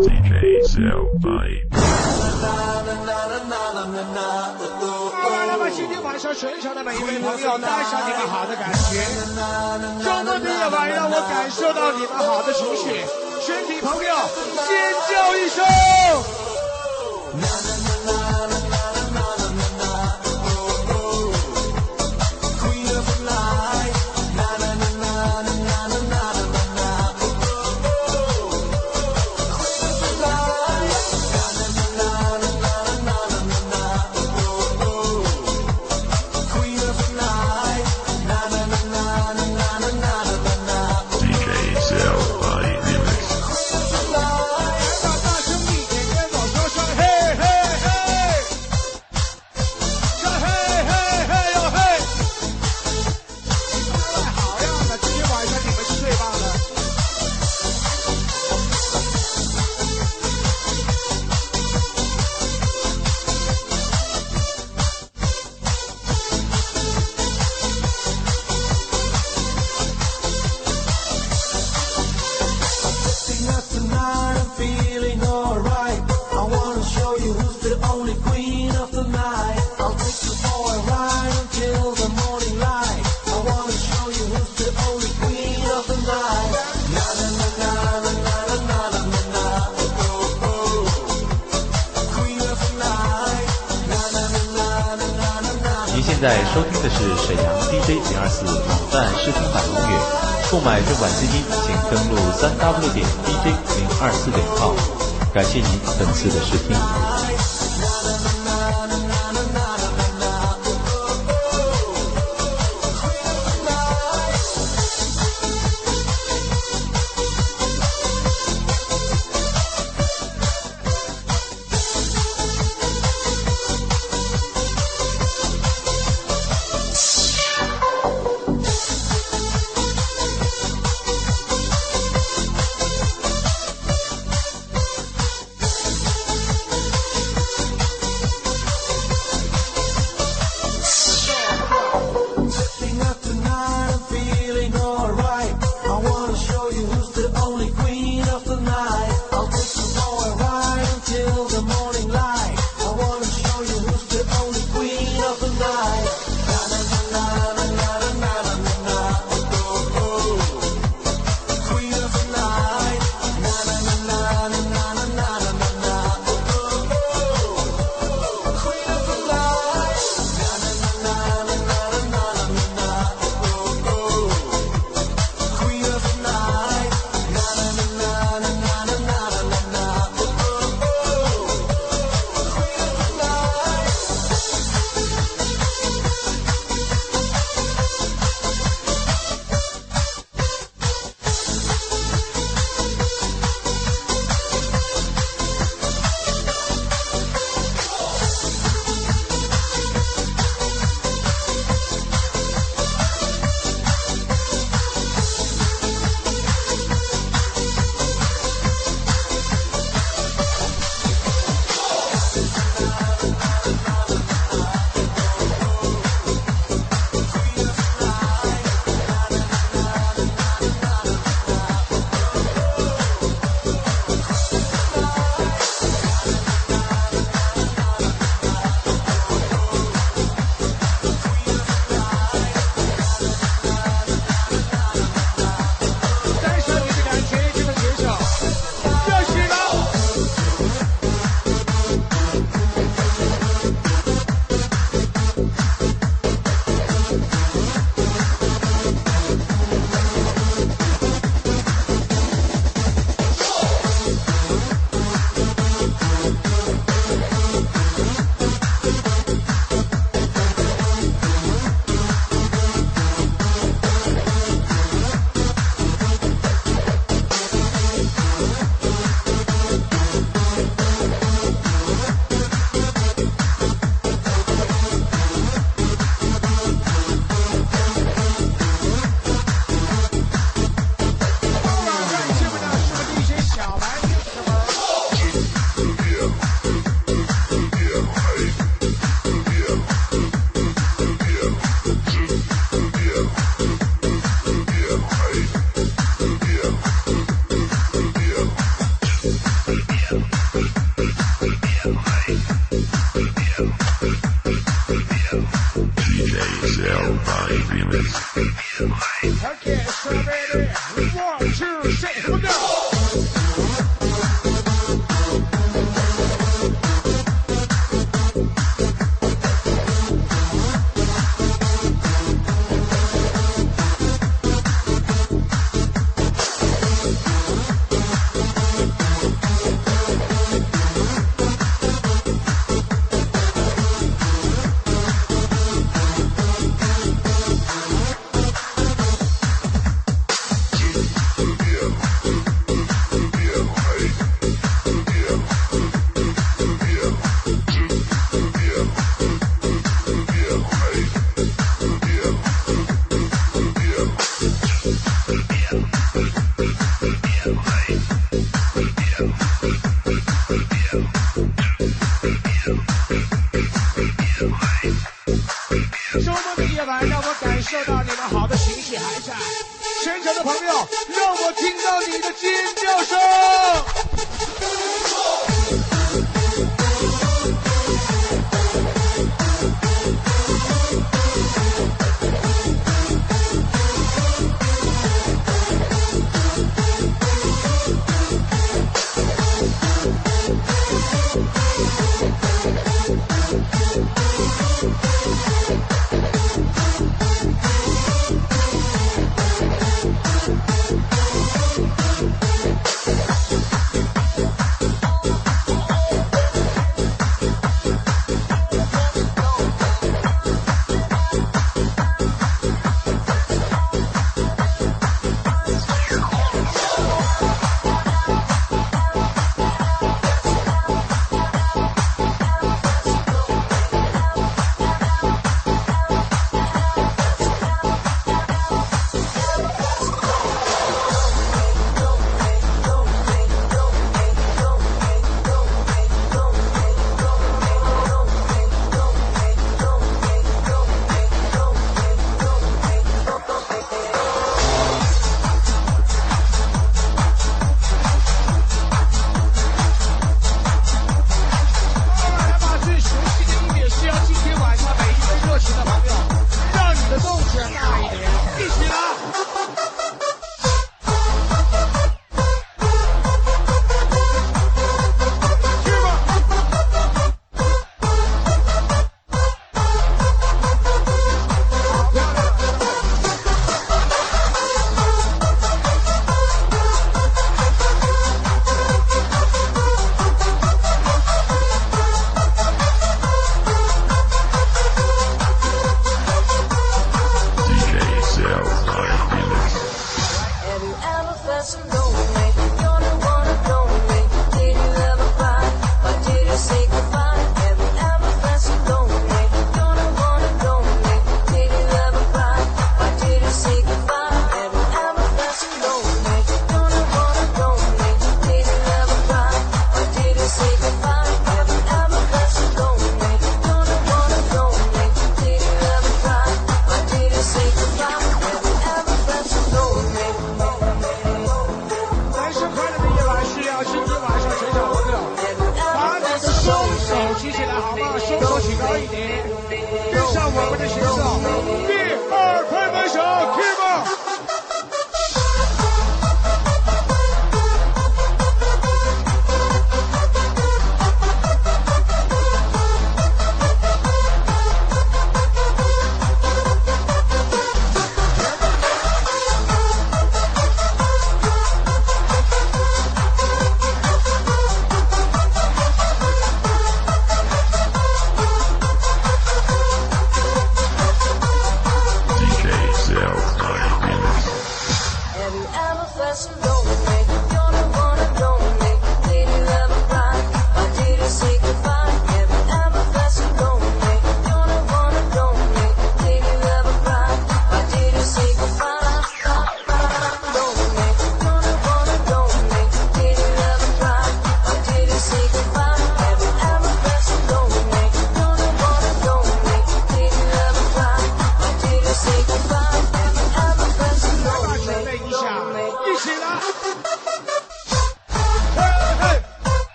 DJ Selfie。那么今天晚上身上的每一位朋友，带上你们好的感觉。周末的夜晚，让我感受到你们好的情绪。全体朋友，尖叫一声！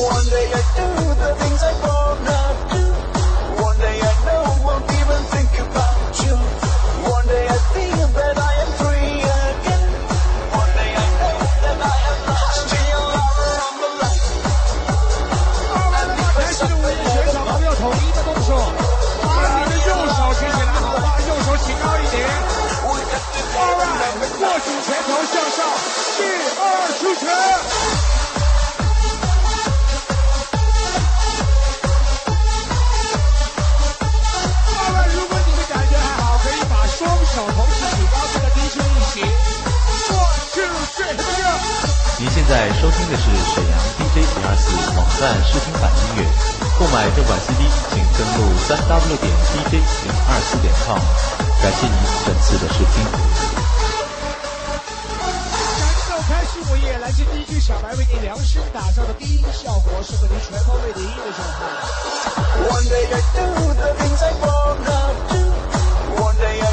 one day I do the things I want. 在收听的是沈阳 D J 零二四网站试听版音乐。购买正版 C D，请登录三 W 点 D J 零二四点 com。感谢您本次的收听。享受开始，我也来自 D J 小白为您量身打造的低音效果，适合您全方位的音乐状态。One day I do the things I wanna do. One day I.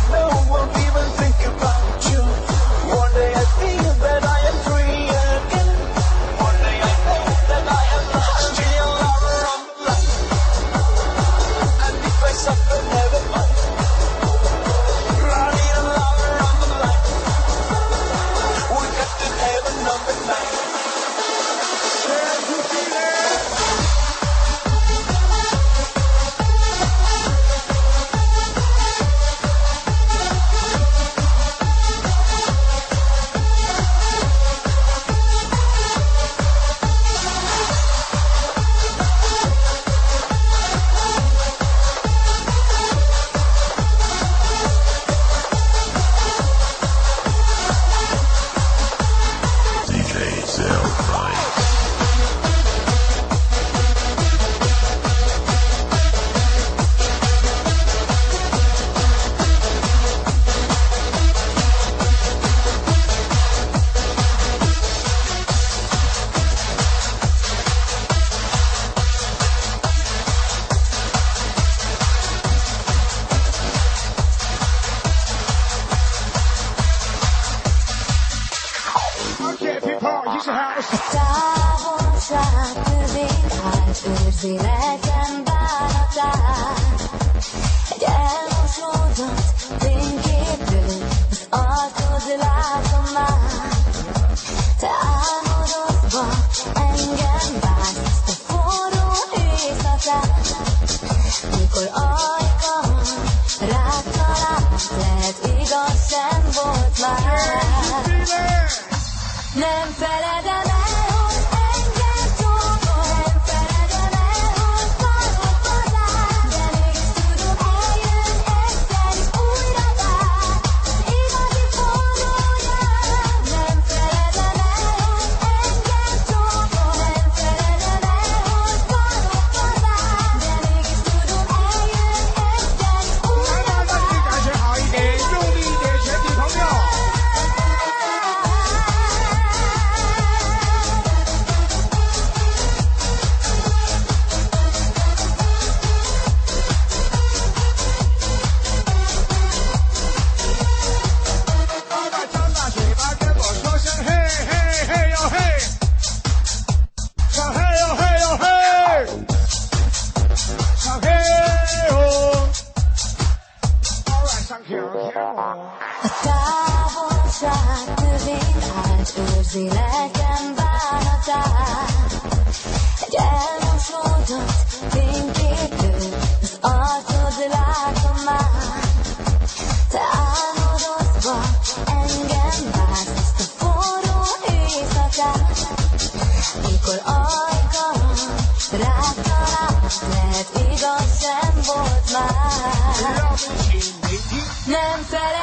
A távolság tövén át őrzi lelkem bánatát. Egy elmosódott fényképő, az arcod látom már. Te álmodozva engem vársz ezt a forró éjszakát. Mikor ajkam rád talált, lehet igaz sem volt már. said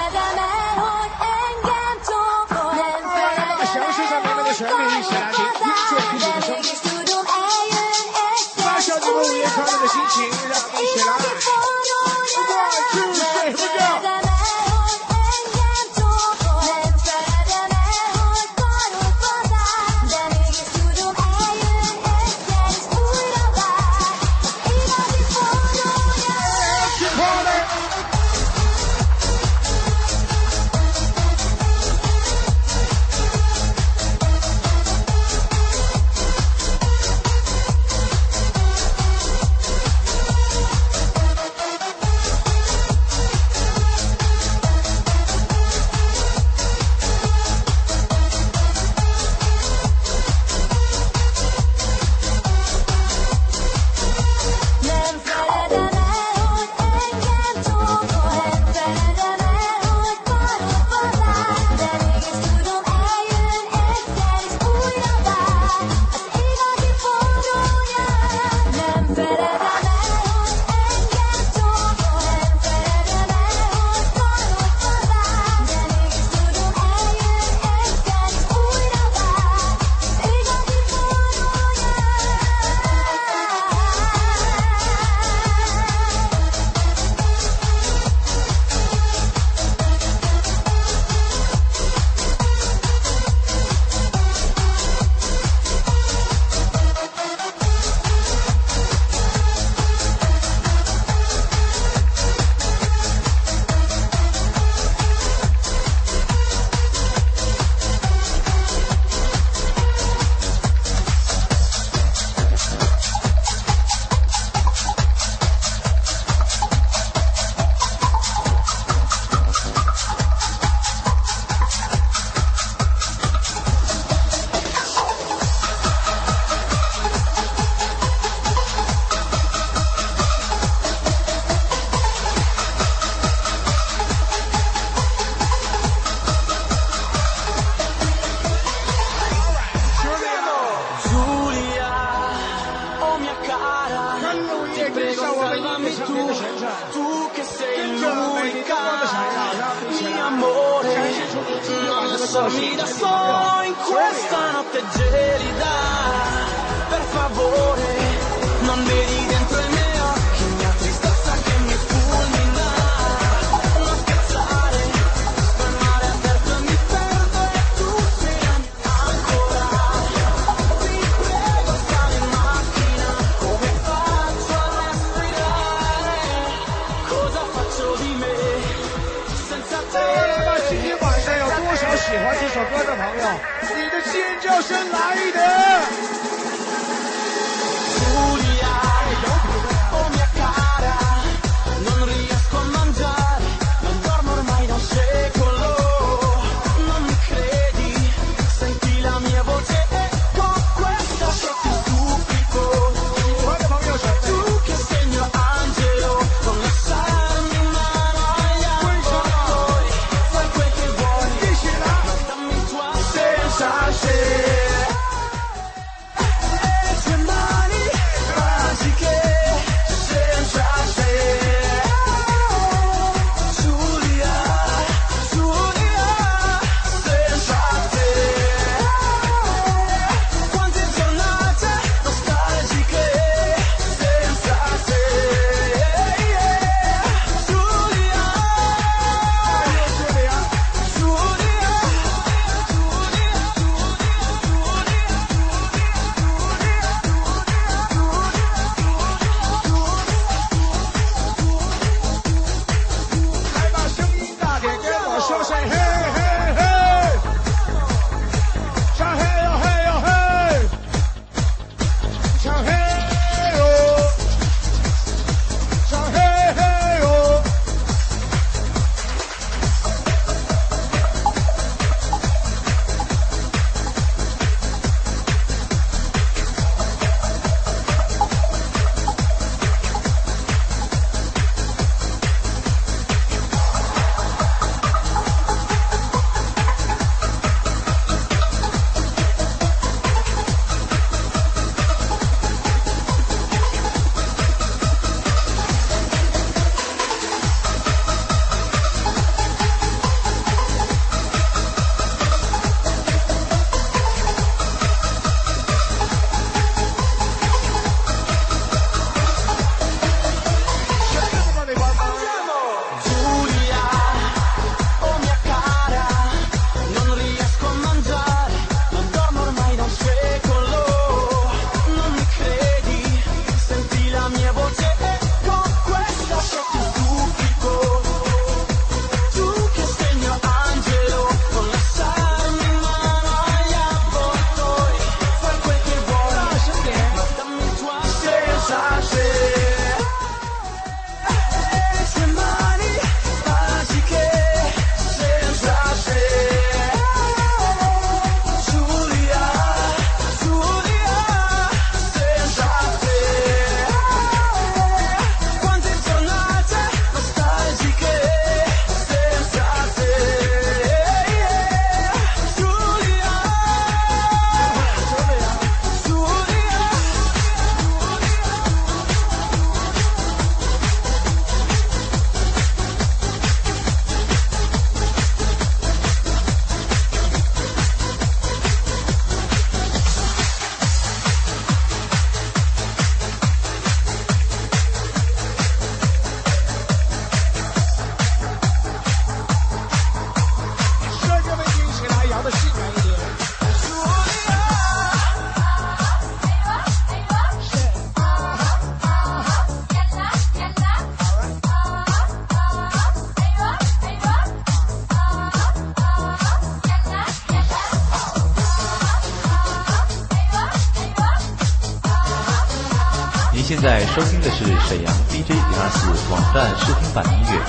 在收听的是沈阳 DJ 零二四网站试听版音乐。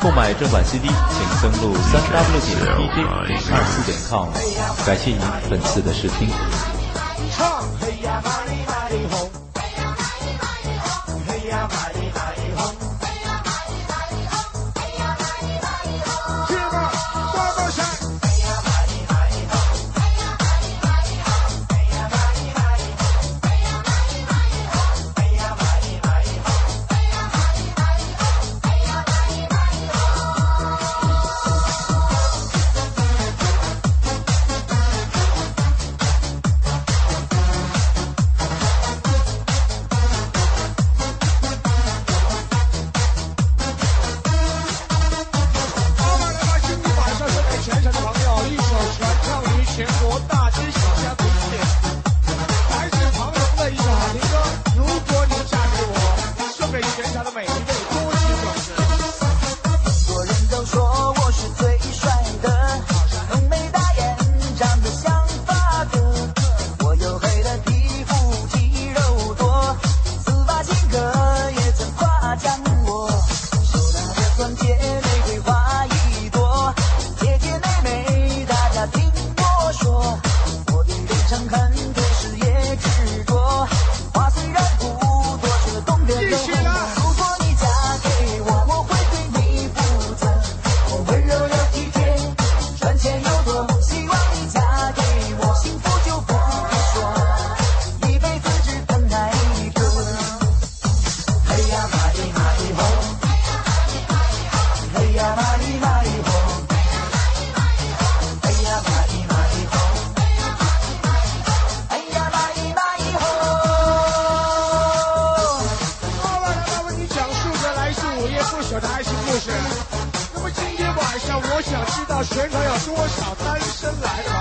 购买正版 CD，请登录三 w 点 dj 零二四点 com。感谢您本次的试听。唱，呀，马里马里红。全场有多少单身来的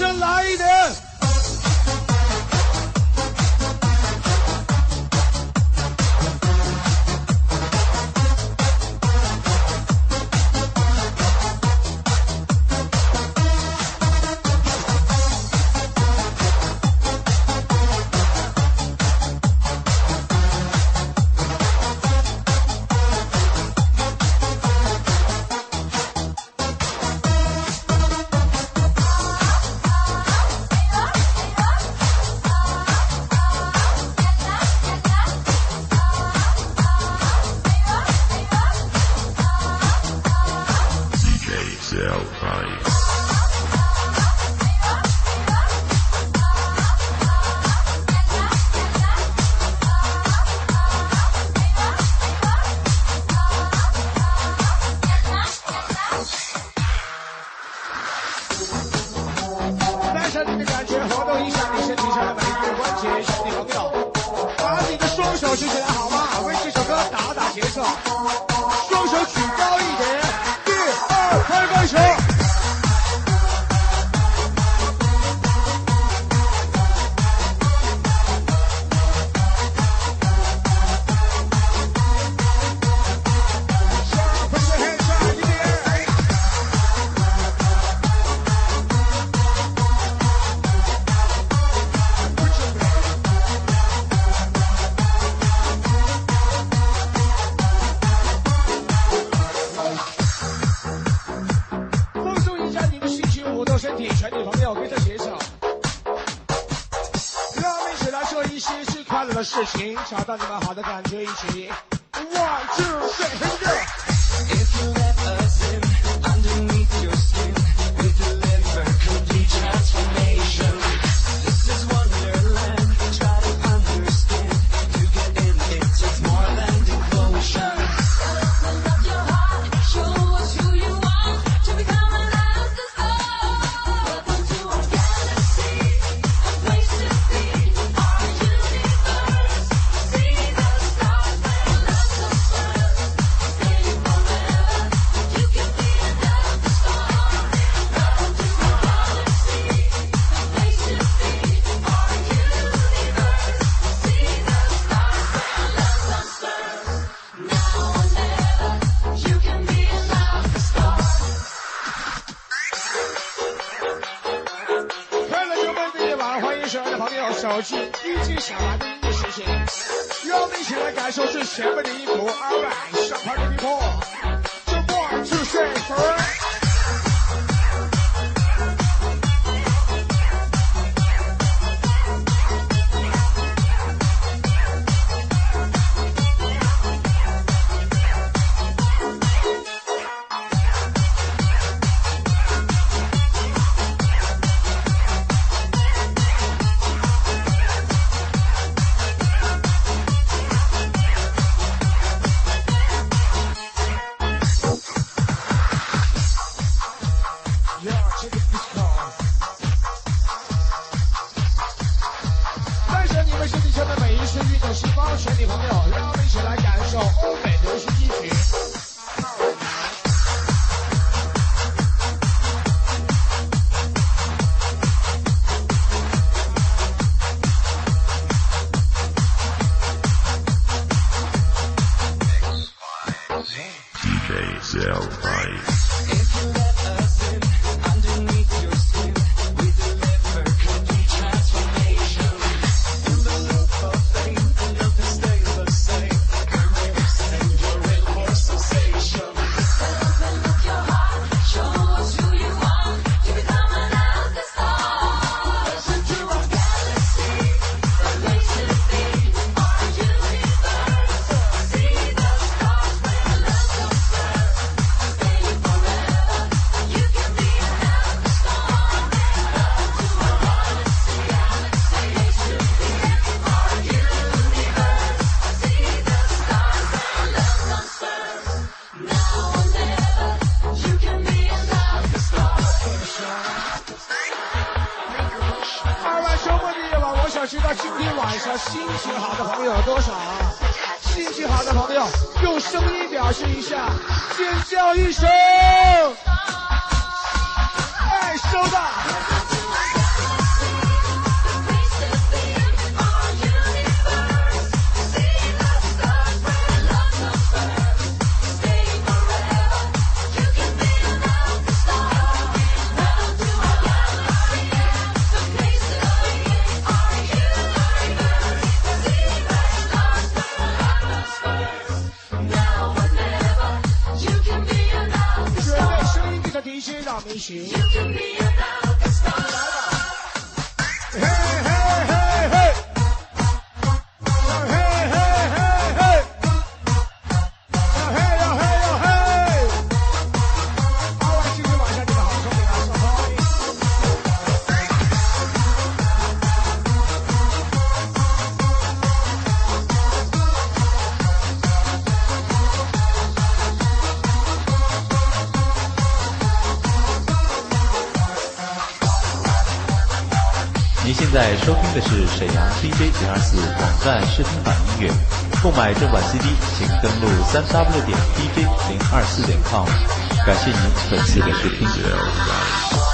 再来一点请找到你们好的感觉一起。one two three 收听的是沈阳 DJ 零二四网站视听版音乐。购买正版 CD，请登录三 w 点 DJ 零二四点 com。感谢您本次的收听。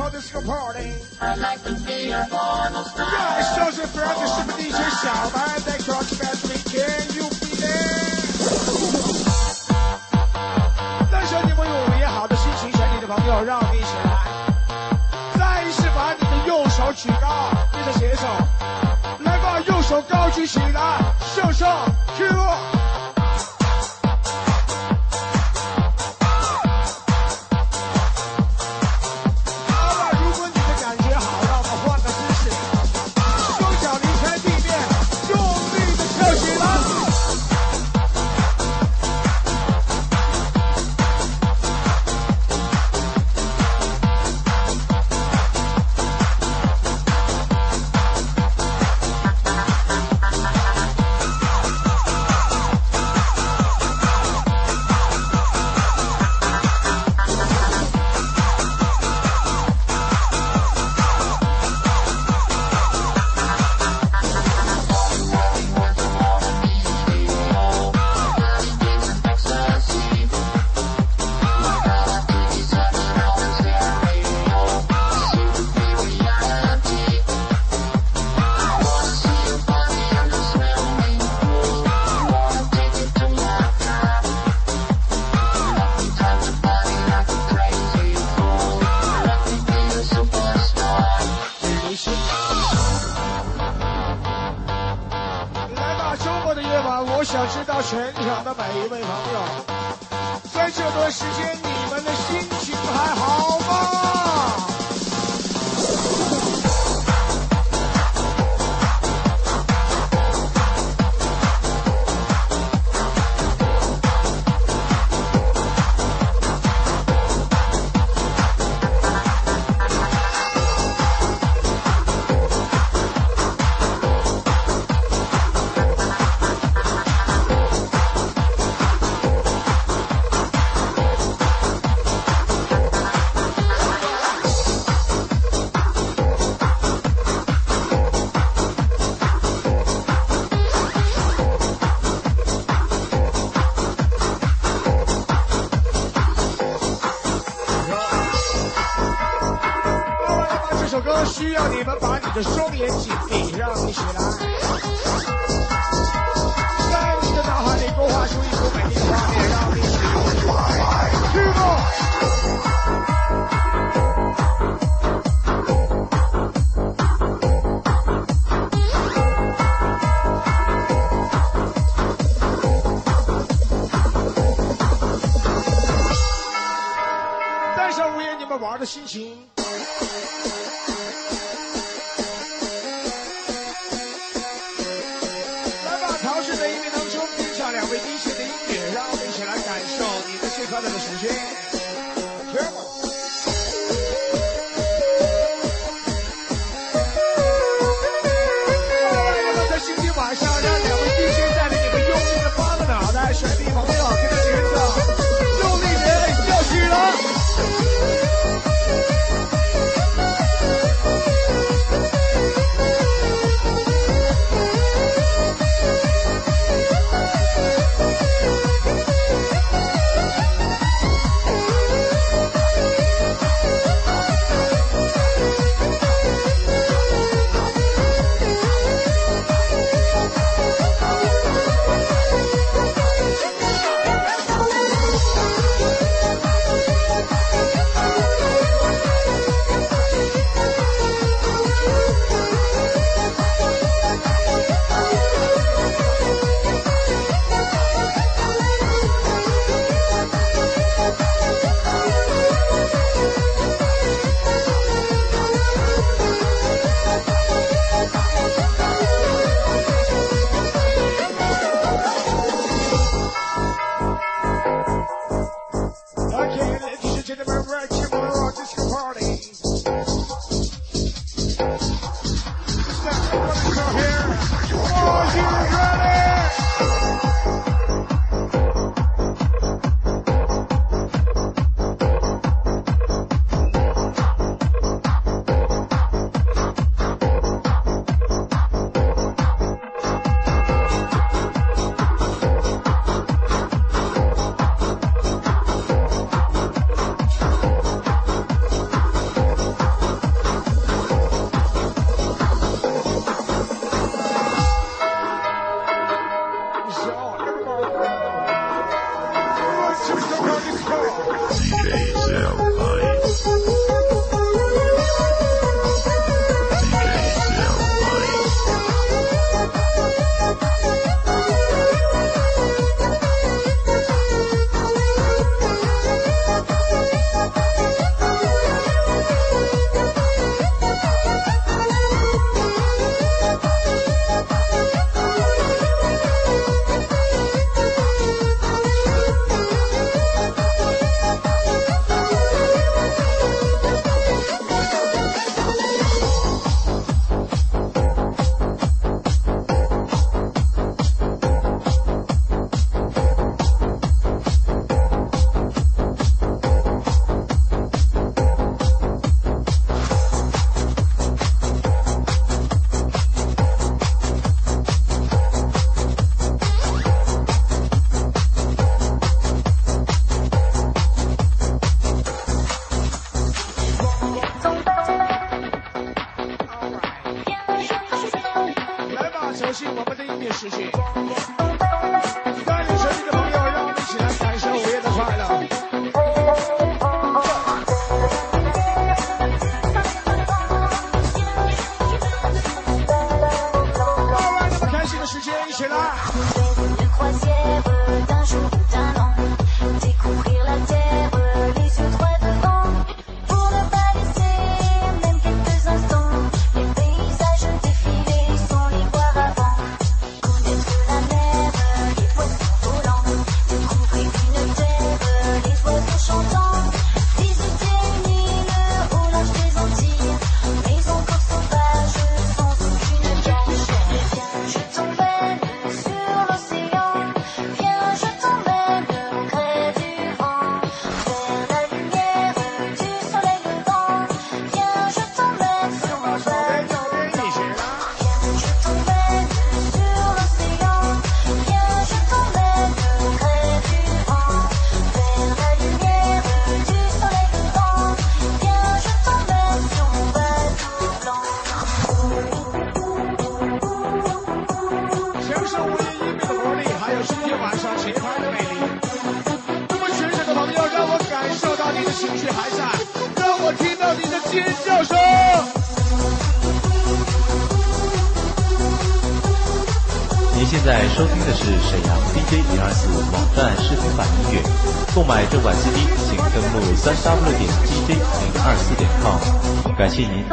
People this party. Yeah, social friends 是不是一群小白在 cross country can you be there？但是你们有美好的心情，想你的朋友，让我们一起来，再一次把你的右手举高，你的携手，来吧，右手高举起来，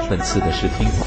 本次的试听。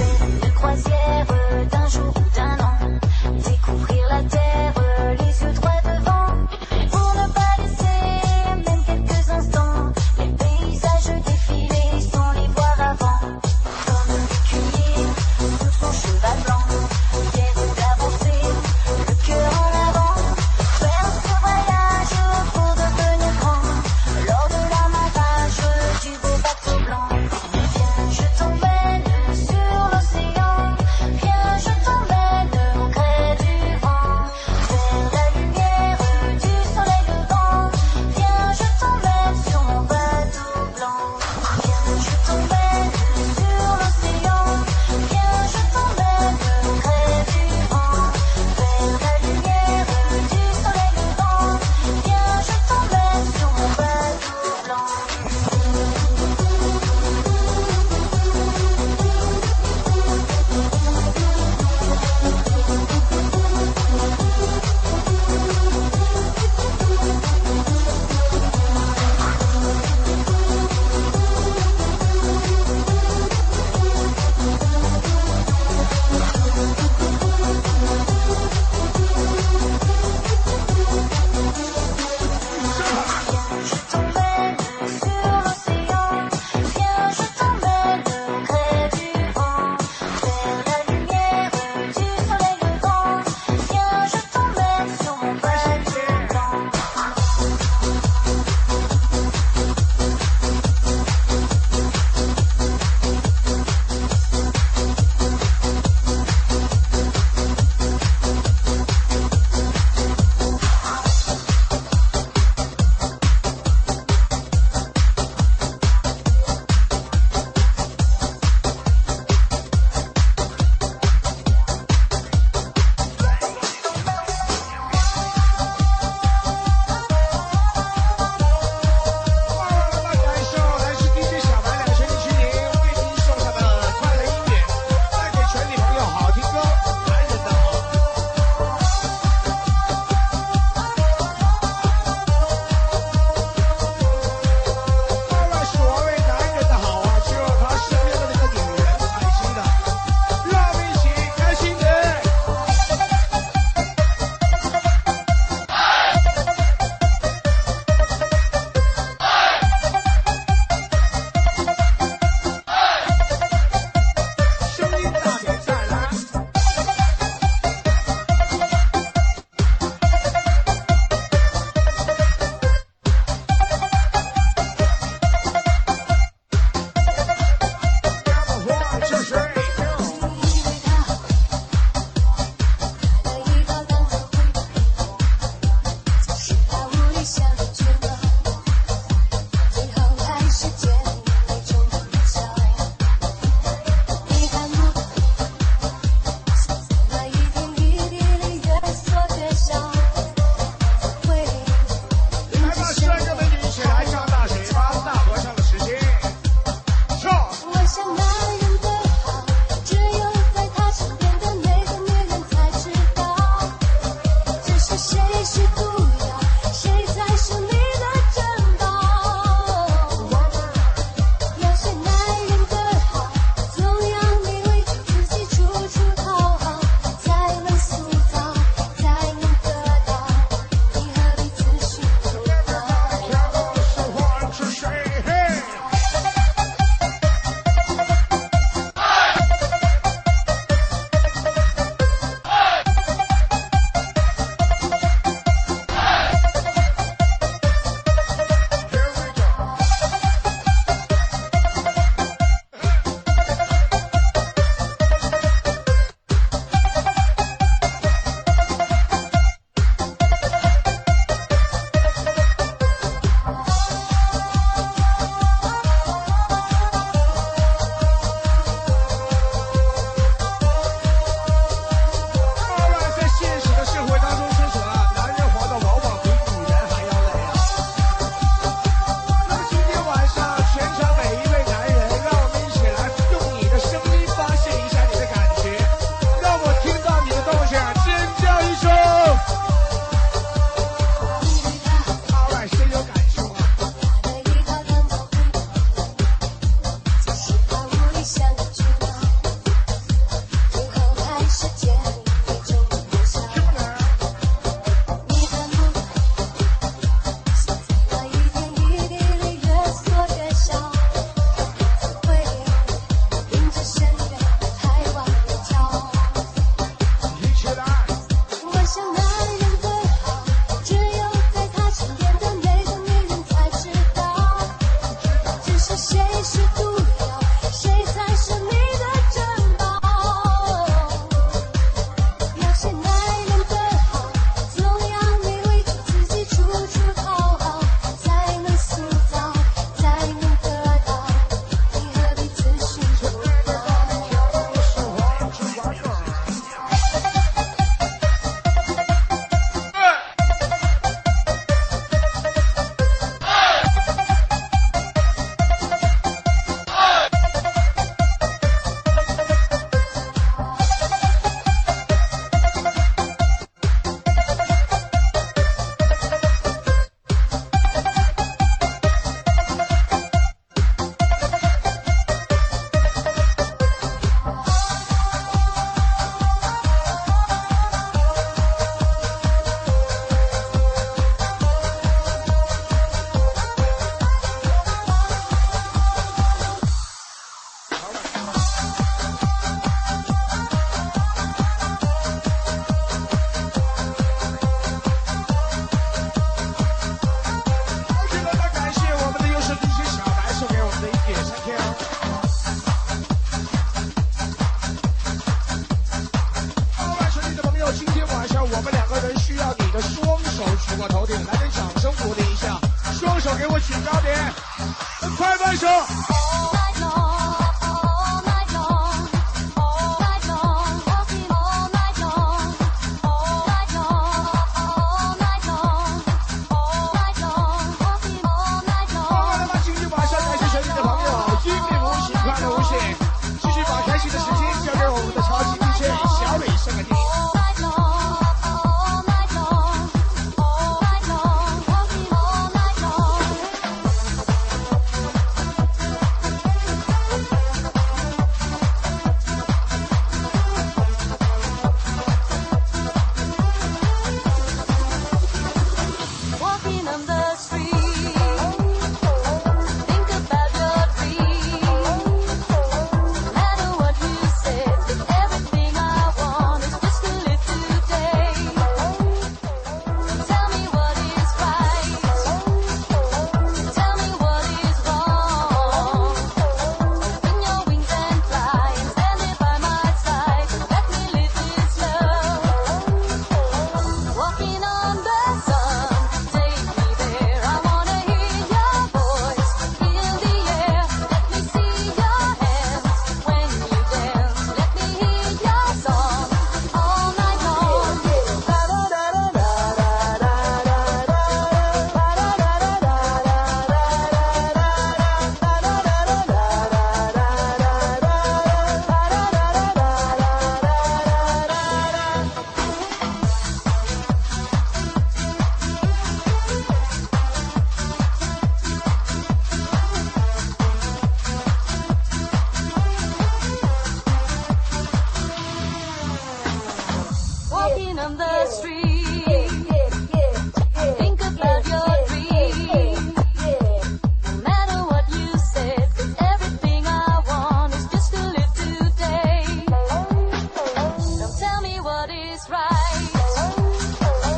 拍拍手。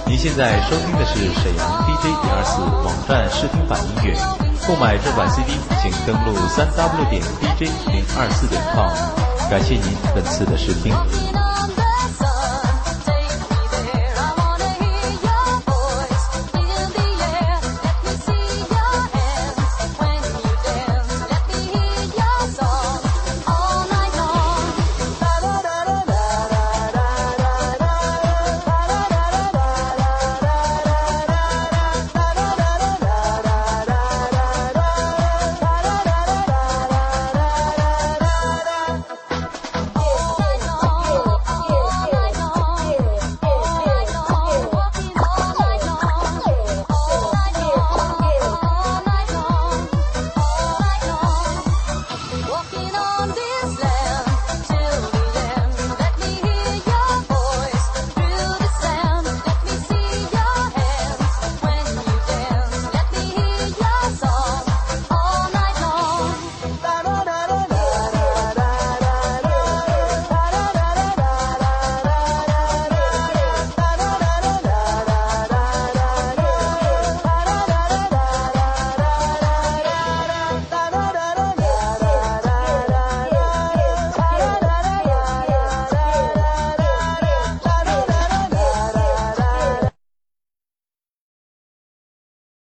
您现在收听的是沈阳 DJ 零二四网站试听版音乐，购买正版 CD 请登录 www. dj 零二四. com，感谢您本次的试听。